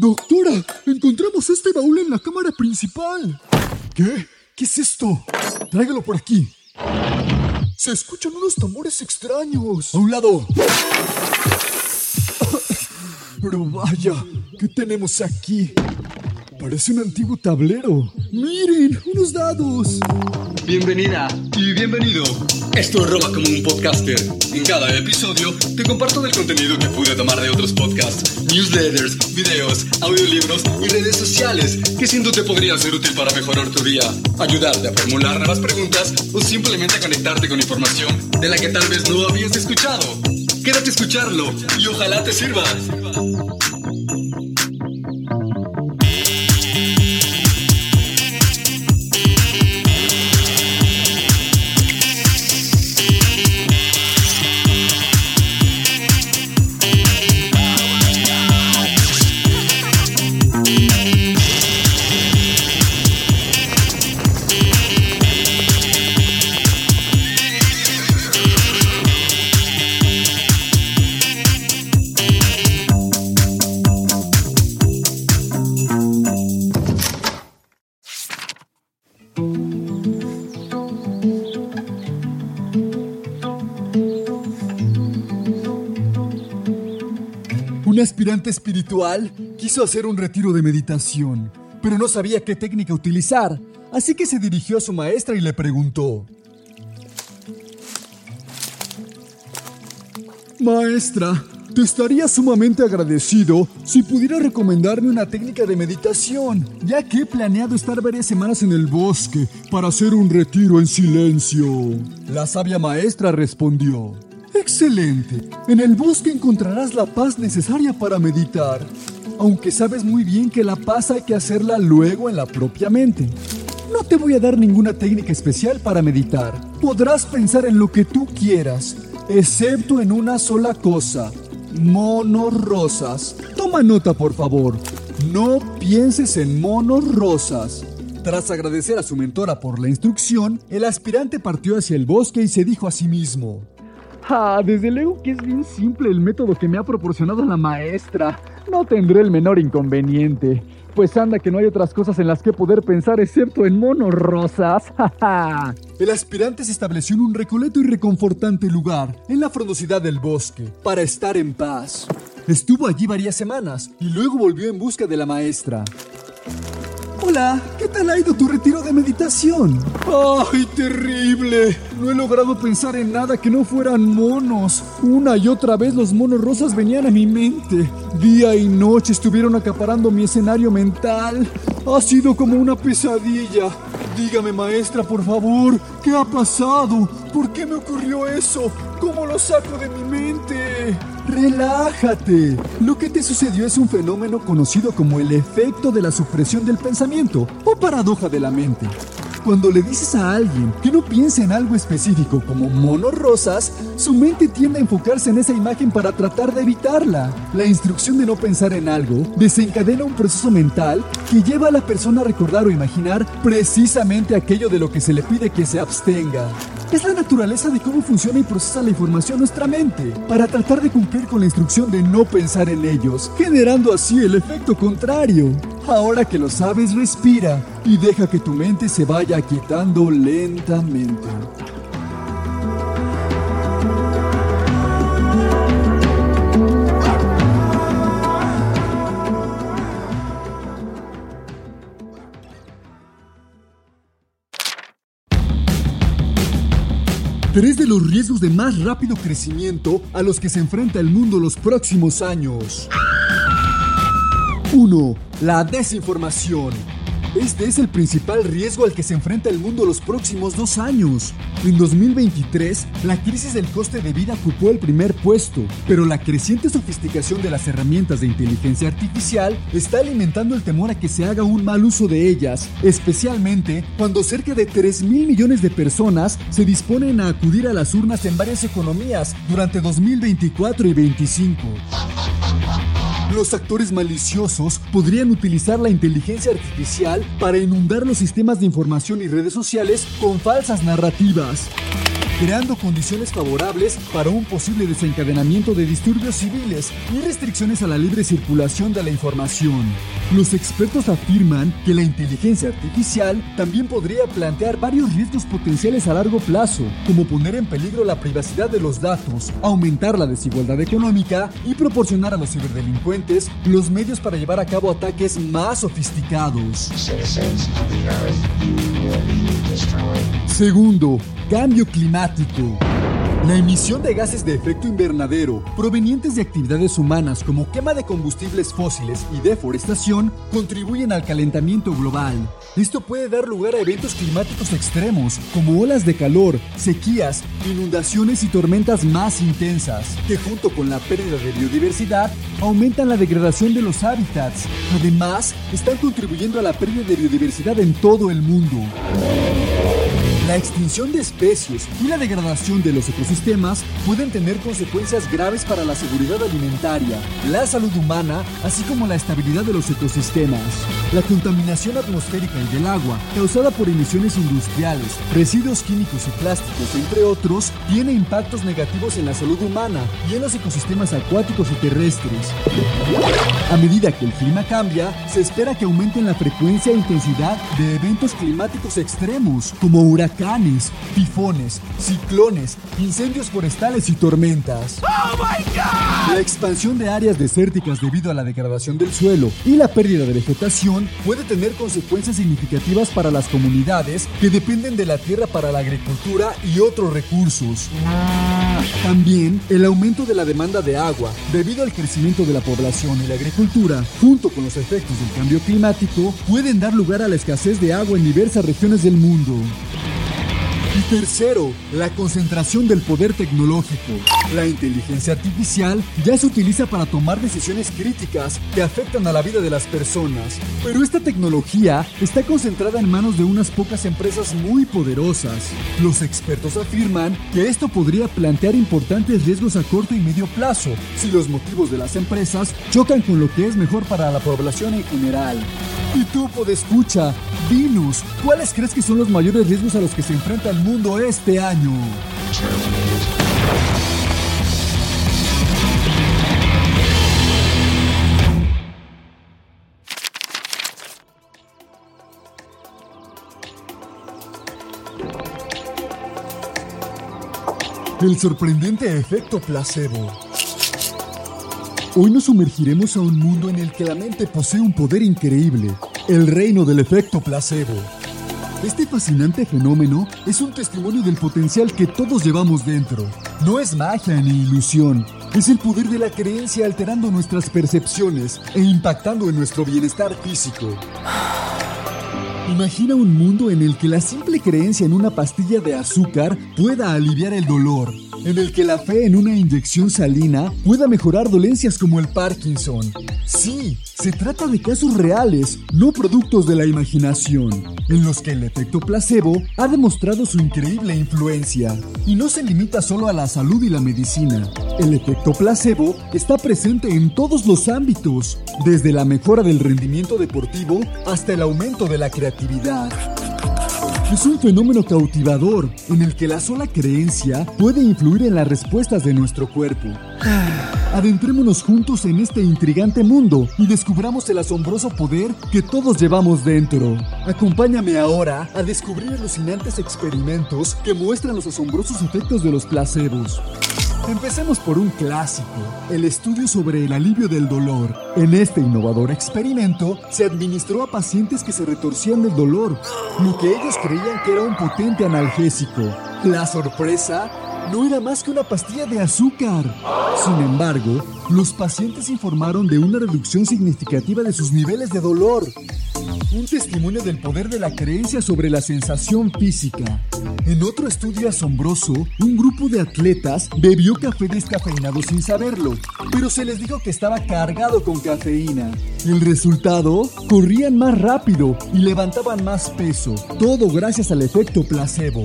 Doctora, encontramos este baúl en la cámara principal. ¿Qué? ¿Qué es esto? Tráigalo por aquí. Se escuchan unos tambores extraños. A un lado. Pero vaya, ¿qué tenemos aquí? Parece un antiguo tablero. Miren, unos dados. Bienvenida y bienvenido. Esto es Roba como un podcaster. En cada episodio te comparto del contenido que pude tomar de otros podcasts, newsletters, videos, audiolibros y redes sociales que siento te podría ser útil para mejorar tu día, ayudarte a formular nuevas preguntas o simplemente a conectarte con información de la que tal vez no habías escuchado. Quédate escucharlo y ojalá te sirva. Un aspirante espiritual quiso hacer un retiro de meditación, pero no sabía qué técnica utilizar, así que se dirigió a su maestra y le preguntó. Maestra, te estaría sumamente agradecido si pudiera recomendarme una técnica de meditación, ya que he planeado estar varias semanas en el bosque para hacer un retiro en silencio. La sabia maestra respondió. Excelente. En el bosque encontrarás la paz necesaria para meditar, aunque sabes muy bien que la paz hay que hacerla luego en la propia mente. No te voy a dar ninguna técnica especial para meditar. Podrás pensar en lo que tú quieras, excepto en una sola cosa. Monos rosas. Toma nota, por favor. No pienses en monos rosas. Tras agradecer a su mentora por la instrucción, el aspirante partió hacia el bosque y se dijo a sí mismo. Ah, desde luego que es bien simple el método que me ha proporcionado la maestra. No tendré el menor inconveniente. Pues anda que no hay otras cosas en las que poder pensar excepto en monos rosas. el aspirante se estableció en un recoleto y reconfortante lugar, en la frondosidad del bosque, para estar en paz. Estuvo allí varias semanas y luego volvió en busca de la maestra. Hola, ¿qué tal ha ido tu retiro de meditación? ¡Ay, terrible! No he logrado pensar en nada que no fueran monos. Una y otra vez los monos rosas venían a mi mente. Día y noche estuvieron acaparando mi escenario mental. Ha sido como una pesadilla. Dígame, maestra, por favor, ¿qué ha pasado? ¿Por qué me ocurrió eso? ¿Cómo lo saco de mi mente? Relájate. Lo que te sucedió es un fenómeno conocido como el efecto de la supresión del pensamiento o paradoja de la mente. Cuando le dices a alguien que no piense en algo específico como monos rosas, su mente tiende a enfocarse en esa imagen para tratar de evitarla. La instrucción de no pensar en algo desencadena un proceso mental que lleva a la persona a recordar o imaginar precisamente aquello de lo que se le pide que se abstenga. Es la naturaleza de cómo funciona y procesa la información nuestra mente, para tratar de cumplir con la instrucción de no pensar en ellos, generando así el efecto contrario. Ahora que lo sabes, respira y deja que tu mente se vaya aquietando lentamente. Tres de los riesgos de más rápido crecimiento a los que se enfrenta el mundo los próximos años. 1. La desinformación. Este es el principal riesgo al que se enfrenta el mundo los próximos dos años. En 2023, la crisis del coste de vida ocupó el primer puesto, pero la creciente sofisticación de las herramientas de inteligencia artificial está alimentando el temor a que se haga un mal uso de ellas, especialmente cuando cerca de 3 mil millones de personas se disponen a acudir a las urnas en varias economías durante 2024 y 2025. Los actores maliciosos podrían utilizar la inteligencia artificial para inundar los sistemas de información y redes sociales con falsas narrativas. Creando condiciones favorables para un posible desencadenamiento de disturbios civiles y restricciones a la libre circulación de la información. Los expertos afirman que la inteligencia artificial también podría plantear varios riesgos potenciales a largo plazo, como poner en peligro la privacidad de los datos, aumentar la desigualdad económica y proporcionar a los ciberdelincuentes los medios para llevar a cabo ataques más sofisticados. Segundo, cambio climático. La emisión de gases de efecto invernadero provenientes de actividades humanas como quema de combustibles fósiles y deforestación contribuyen al calentamiento global. Esto puede dar lugar a eventos climáticos extremos como olas de calor, sequías, inundaciones y tormentas más intensas, que junto con la pérdida de biodiversidad aumentan la degradación de los hábitats. Además, están contribuyendo a la pérdida de biodiversidad en todo el mundo. La extinción de especies y la degradación de los ecosistemas pueden tener consecuencias graves para la seguridad alimentaria, la salud humana, así como la estabilidad de los ecosistemas. La contaminación atmosférica y del agua, causada por emisiones industriales, residuos químicos y plásticos, entre otros, tiene impactos negativos en la salud humana y en los ecosistemas acuáticos y terrestres. A medida que el clima cambia, se espera que aumenten la frecuencia e intensidad de eventos climáticos extremos, como huracanes huracanes, tifones, ciclones, incendios forestales y tormentas. La expansión de áreas desérticas debido a la degradación del suelo y la pérdida de vegetación puede tener consecuencias significativas para las comunidades que dependen de la tierra para la agricultura y otros recursos. También el aumento de la demanda de agua debido al crecimiento de la población y la agricultura, junto con los efectos del cambio climático, pueden dar lugar a la escasez de agua en diversas regiones del mundo. Y tercero, la concentración del poder tecnológico. La inteligencia artificial ya se utiliza para tomar decisiones críticas que afectan a la vida de las personas. Pero esta tecnología está concentrada en manos de unas pocas empresas muy poderosas. Los expertos afirman que esto podría plantear importantes riesgos a corto y medio plazo si los motivos de las empresas chocan con lo que es mejor para la población en general. Y tú, escucha, dinos, ¿cuáles crees que son los mayores riesgos a los que se enfrenta el mundo este año? El sorprendente efecto placebo. Hoy nos sumergiremos a un mundo en el que la mente posee un poder increíble, el reino del efecto placebo. Este fascinante fenómeno es un testimonio del potencial que todos llevamos dentro. No es magia ni ilusión, es el poder de la creencia alterando nuestras percepciones e impactando en nuestro bienestar físico. Imagina un mundo en el que la simple creencia en una pastilla de azúcar pueda aliviar el dolor, en el que la fe en una inyección salina pueda mejorar dolencias como el Parkinson. Sí, se trata de casos reales, no productos de la imaginación, en los que el efecto placebo ha demostrado su increíble influencia. Y no se limita solo a la salud y la medicina. El efecto placebo está presente en todos los ámbitos, desde la mejora del rendimiento deportivo hasta el aumento de la creatividad es un fenómeno cautivador en el que la sola creencia puede influir en las respuestas de nuestro cuerpo. Adentrémonos juntos en este intrigante mundo y descubramos el asombroso poder que todos llevamos dentro. Acompáñame ahora a descubrir alucinantes experimentos que muestran los asombrosos efectos de los placebos. Empecemos por un clásico, el estudio sobre el alivio del dolor. En este innovador experimento se administró a pacientes que se retorcían del dolor, lo que ellos creían que era un potente analgésico. La sorpresa no era más que una pastilla de azúcar. Sin embargo, los pacientes informaron de una reducción significativa de sus niveles de dolor. Un testimonio del poder de la creencia sobre la sensación física. En otro estudio asombroso, un grupo de atletas bebió café descafeinado sin saberlo, pero se les dijo que estaba cargado con cafeína. El resultado, corrían más rápido y levantaban más peso, todo gracias al efecto placebo.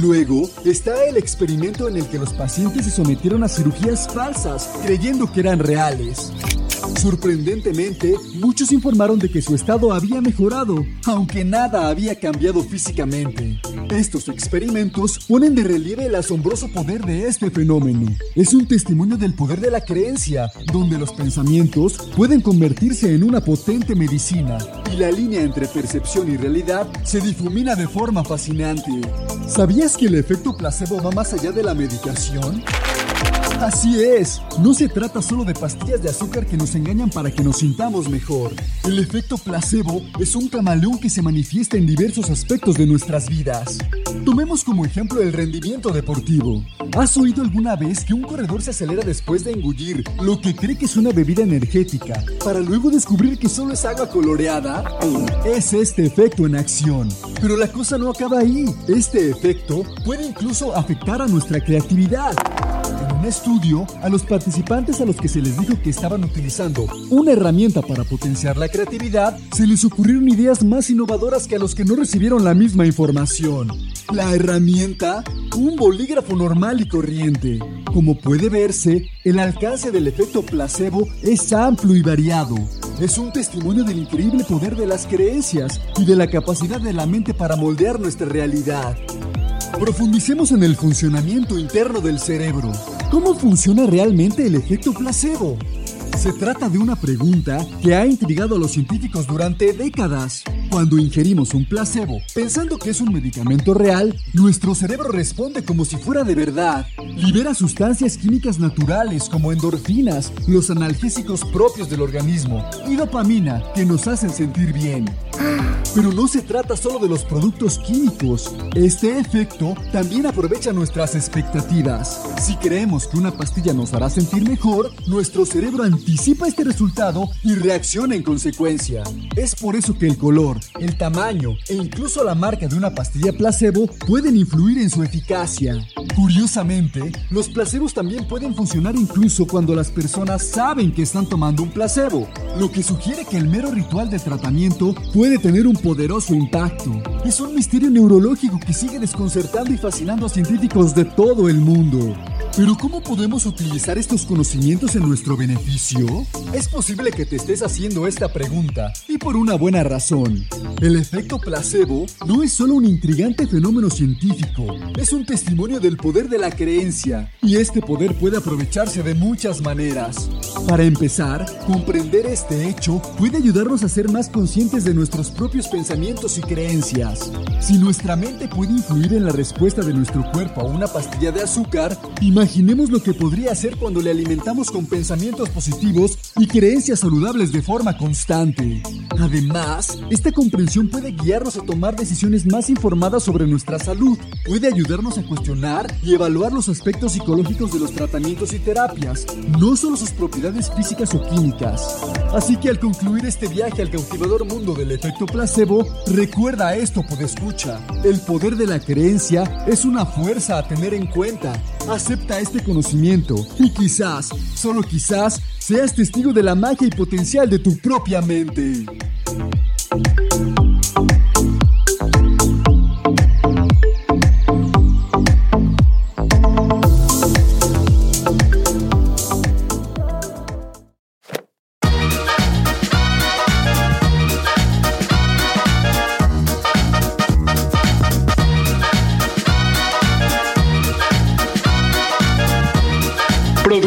Luego está el experimento en el que los pacientes se sometieron a cirugías falsas, creyendo que eran reales. Sorprendentemente, muchos informaron de que su estado había mejorado, aunque nada había cambiado físicamente. Estos experimentos ponen de relieve el asombroso poder de este fenómeno. Es un testimonio del poder de la creencia, donde los pensamientos pueden convertirse en una potente medicina y la línea entre percepción y realidad se difumina de forma fascinante. ¿Sabías que el efecto placebo va más allá de la medicación? Así es, no se trata solo de pastillas de azúcar que nos engañan para que nos sintamos mejor. El efecto placebo es un camaleón que se manifiesta en diversos aspectos de nuestras vidas. Tomemos como ejemplo el rendimiento deportivo. ¿Has oído alguna vez que un corredor se acelera después de engullir lo que cree que es una bebida energética, para luego descubrir que solo es agua coloreada? Es este efecto en acción. Pero la cosa no acaba ahí. Este efecto puede incluso afectar a nuestra creatividad. Un estudio, a los participantes a los que se les dijo que estaban utilizando una herramienta para potenciar la creatividad, se les ocurrieron ideas más innovadoras que a los que no recibieron la misma información. La herramienta, un bolígrafo normal y corriente. Como puede verse, el alcance del efecto placebo es amplio y variado. Es un testimonio del increíble poder de las creencias y de la capacidad de la mente para moldear nuestra realidad. Profundicemos en el funcionamiento interno del cerebro. ¿Cómo funciona realmente el efecto placebo? Se trata de una pregunta que ha intrigado a los científicos durante décadas. Cuando ingerimos un placebo, pensando que es un medicamento real, nuestro cerebro responde como si fuera de verdad. Libera sustancias químicas naturales como endorfinas, los analgésicos propios del organismo, y dopamina, que nos hacen sentir bien. Pero no se trata solo de los productos químicos. Este efecto también aprovecha nuestras expectativas. Si creemos que una pastilla nos hará sentir mejor, nuestro cerebro anticipa este resultado y reacciona en consecuencia. Es por eso que el color, el tamaño e incluso la marca de una pastilla placebo pueden influir en su eficacia. Curiosamente, los placebos también pueden funcionar incluso cuando las personas saben que están tomando un placebo, lo que sugiere que el mero ritual de tratamiento puede tener un poderoso impacto. Es un misterio neurológico que sigue desconcertando y fascinando a científicos de todo el mundo. Pero ¿cómo podemos utilizar estos conocimientos en nuestro beneficio? Es posible que te estés haciendo esta pregunta, y por una buena razón. El efecto placebo no es solo un intrigante fenómeno científico, es un testimonio del poder de la creencia, y este poder puede aprovecharse de muchas maneras. Para empezar, comprender este hecho puede ayudarnos a ser más conscientes de nuestros propios pensamientos y creencias. Si nuestra mente puede influir en la respuesta de nuestro cuerpo a una pastilla de azúcar, Imaginemos lo que podría hacer cuando le alimentamos con pensamientos positivos y creencias saludables de forma constante. Además, esta comprensión puede guiarnos a tomar decisiones más informadas sobre nuestra salud, puede ayudarnos a cuestionar y evaluar los aspectos psicológicos de los tratamientos y terapias, no solo sus propiedades físicas o químicas. Así que al concluir este viaje al cautivador mundo del efecto placebo, recuerda esto, escucha. El poder de la creencia es una fuerza a tener en cuenta. Acepta este conocimiento y quizás, solo quizás, seas testigo de la magia y potencial de tu propia mente.